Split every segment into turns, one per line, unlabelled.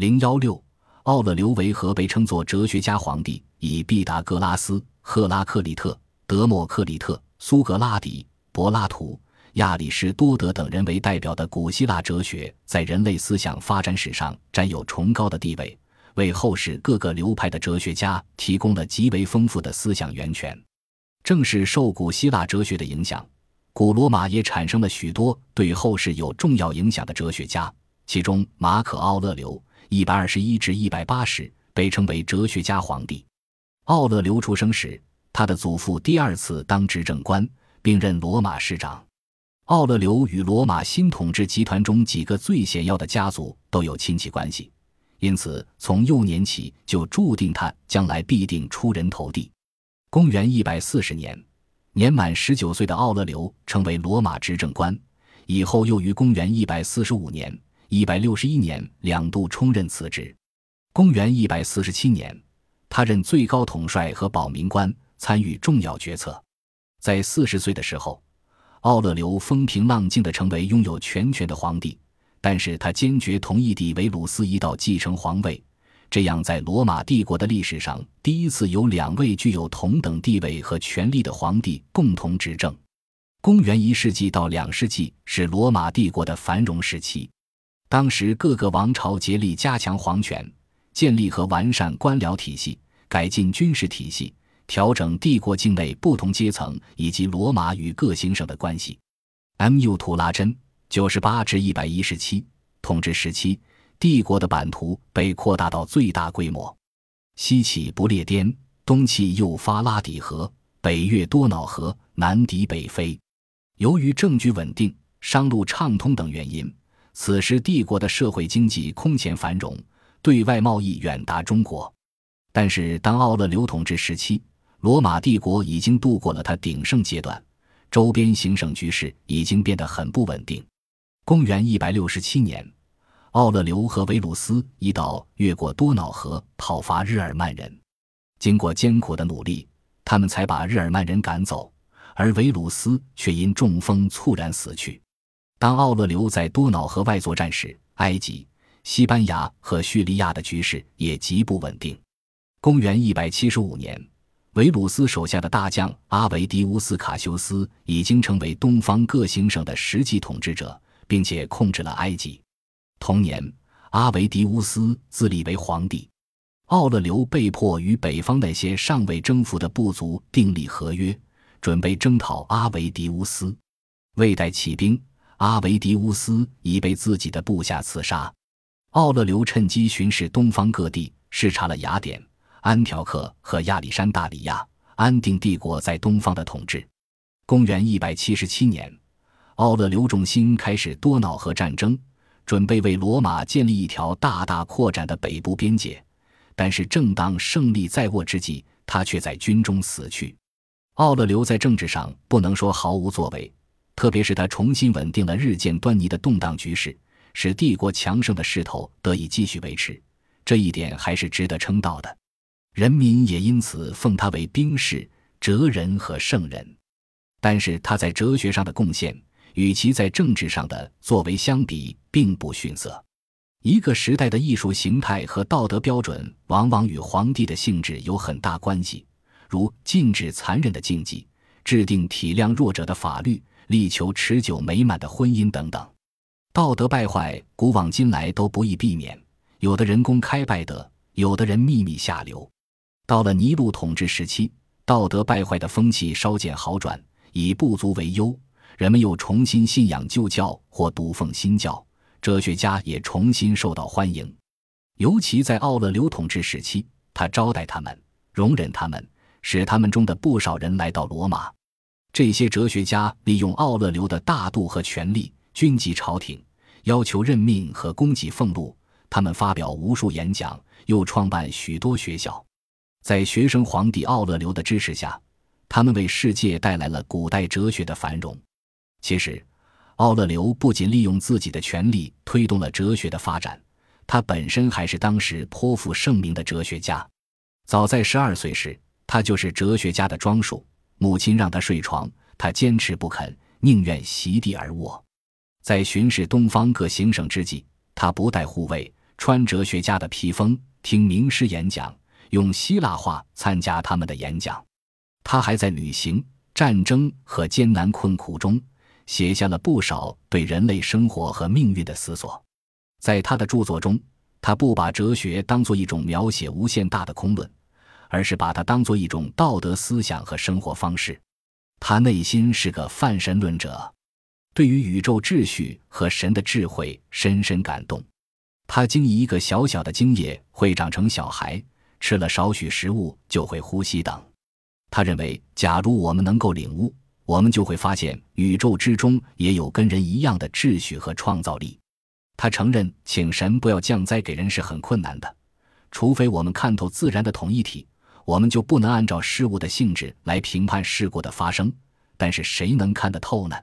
零幺六，奥勒留维和被称作哲学家皇帝，以毕达哥拉斯、赫拉克利特、德谟克利特、苏格拉底、柏拉图、亚里士多德等人为代表的古希腊哲学，在人类思想发展史上占有崇高的地位，为后世各个流派的哲学家提供了极为丰富的思想源泉。正是受古希腊哲学的影响，古罗马也产生了许多对后世有重要影响的哲学家，其中马可·奥勒留。一百二十一至一百八十被称为哲学家皇帝。奥勒留出生时，他的祖父第二次当执政官，并任罗马市长。奥勒留与罗马新统治集团中几个最显要的家族都有亲戚关系，因此从幼年起就注定他将来必定出人头地。公元一百四十年，年满十九岁的奥勒留成为罗马执政官，以后又于公元一百四十五年。一百六十一年两度充任此职，公元一百四十七年，他任最高统帅和保民官，参与重要决策。在四十岁的时候，奥勒留风平浪静地成为拥有全权的皇帝，但是他坚决同意弟维鲁斯一道继承皇位，这样在罗马帝国的历史上第一次有两位具有同等地位和权力的皇帝共同执政。公元一世纪到两世纪是罗马帝国的繁荣时期。当时各个王朝竭力加强皇权，建立和完善官僚体系，改进军事体系，调整帝国境内不同阶层以及罗马与各行省的关系。M.U. 图拉真九十八至一百一十七统治时期，帝国的版图被扩大到最大规模，西起不列颠，东起幼发拉底河，北越多瑙河，南抵北非。由于政局稳定、商路畅通等原因。此时，帝国的社会经济空前繁荣，对外贸易远达中国。但是，当奥勒留统治时期，罗马帝国已经度过了它鼎盛阶段，周边行省局势已经变得很不稳定。公元一百六十七年，奥勒留和维鲁斯一道越过多瑙河，讨伐日耳曼人。经过艰苦的努力，他们才把日耳曼人赶走，而维鲁斯却因中风猝然死去。当奥勒留在多瑙河外作战时，埃及、西班牙和叙利亚的局势也极不稳定。公元一百七十五年，维鲁斯手下的大将阿维迪乌斯·卡修斯已经成为东方各行省的实际统治者，并且控制了埃及。同年，阿维迪乌斯自立为皇帝，奥勒留被迫与北方那些尚未征服的部族订立合约，准备征讨阿维迪乌斯。未待起兵。阿维迪乌斯已被自己的部下刺杀，奥勒留趁机巡视东方各地，视察了雅典、安条克和亚历山大里亚，安定帝国在东方的统治。公元一百七十七年，奥勒留重新开始多瑙河战争，准备为罗马建立一条大大扩展的北部边界。但是，正当胜利在握之际，他却在军中死去。奥勒留在政治上不能说毫无作为。特别是他重新稳定了日渐端倪的动荡局势，使帝国强盛的势头得以继续维持，这一点还是值得称道的。人民也因此奉他为兵士、哲人和圣人。但是他在哲学上的贡献，与其在政治上的作为相比，并不逊色。一个时代的艺术形态和道德标准，往往与皇帝的性质有很大关系，如禁止残忍的禁忌，制定体谅弱者的法律。力求持久美满的婚姻等等，道德败坏，古往今来都不易避免。有的人公开败德，有的人秘密下流。到了尼禄统治时期，道德败坏的风气稍见好转，以不足为忧，人们又重新信仰旧教或笃奉新教，哲学家也重新受到欢迎。尤其在奥勒留统治时期，他招待他们，容忍他们，使他们中的不少人来到罗马。这些哲学家利用奥勒留的大度和权力，军级朝廷，要求任命和供给俸禄。他们发表无数演讲，又创办许多学校。在学生皇帝奥勒留的支持下，他们为世界带来了古代哲学的繁荣。其实，奥勒留不仅利用自己的权力推动了哲学的发展，他本身还是当时颇负盛名的哲学家。早在十二岁时，他就是哲学家的装束。母亲让他睡床，他坚持不肯，宁愿席地而卧。在巡视东方各行省之际，他不带护卫，穿哲学家的披风，听名师演讲，用希腊话参加他们的演讲。他还在旅行、战争和艰难困苦中写下了不少对人类生活和命运的思索。在他的著作中，他不把哲学当作一种描写无限大的空论，而是把它当作一种道德思想和生活方式。他内心是个泛神论者，对于宇宙秩序和神的智慧深深感动。他惊疑一个小小的精液会长成小孩，吃了少许食物就会呼吸等。他认为，假如我们能够领悟，我们就会发现宇宙之中也有跟人一样的秩序和创造力。他承认，请神不要降灾给人是很困难的，除非我们看透自然的统一体，我们就不能按照事物的性质来评判事故的发生。但是谁能看得透呢？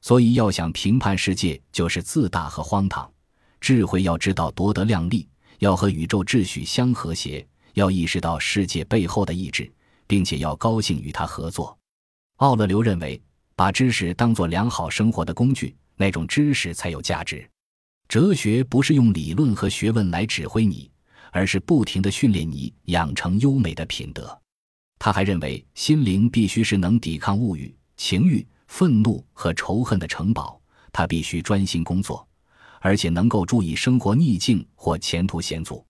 所以要想评判世界，就是自大和荒唐。智慧要知道夺得量力，要和宇宙秩序相和谐，要意识到世界背后的意志，并且要高兴与他合作。奥勒留认为，把知识当作良好生活的工具，那种知识才有价值。哲学不是用理论和学问来指挥你，而是不停地训练你养成优美的品德。他还认为，心灵必须是能抵抗物欲、情欲、愤怒和仇恨的城堡，他必须专心工作。而且能够注意生活逆境或前途险阻，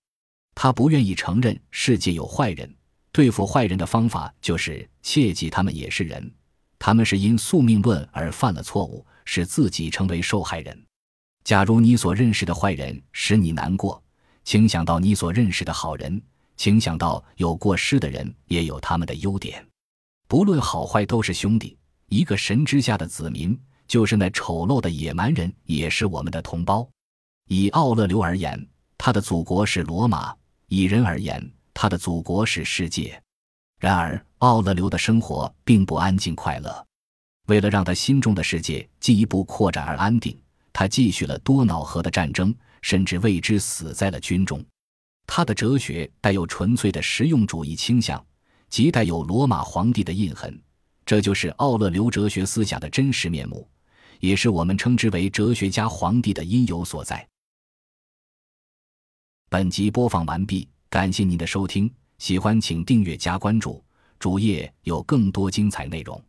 他不愿意承认世界有坏人。对付坏人的方法就是切记他们也是人，他们是因宿命论而犯了错误，使自己成为受害人。假如你所认识的坏人使你难过，请想到你所认识的好人，请想到有过失的人也有他们的优点。不论好坏，都是兄弟，一个神之下的子民。就是那丑陋的野蛮人，也是我们的同胞。以奥勒留而言，他的祖国是罗马；以人而言，他的祖国是世界。然而，奥勒留的生活并不安静快乐。为了让他心中的世界进一步扩展而安定，他继续了多瑙河的战争，甚至为之死在了军中。他的哲学带有纯粹的实用主义倾向，即带有罗马皇帝的印痕。这就是奥勒留哲学思想的真实面目。也是我们称之为哲学家皇帝的因由所在。本集播放完毕，感谢您的收听，喜欢请订阅加关注，主页有更多精彩内容。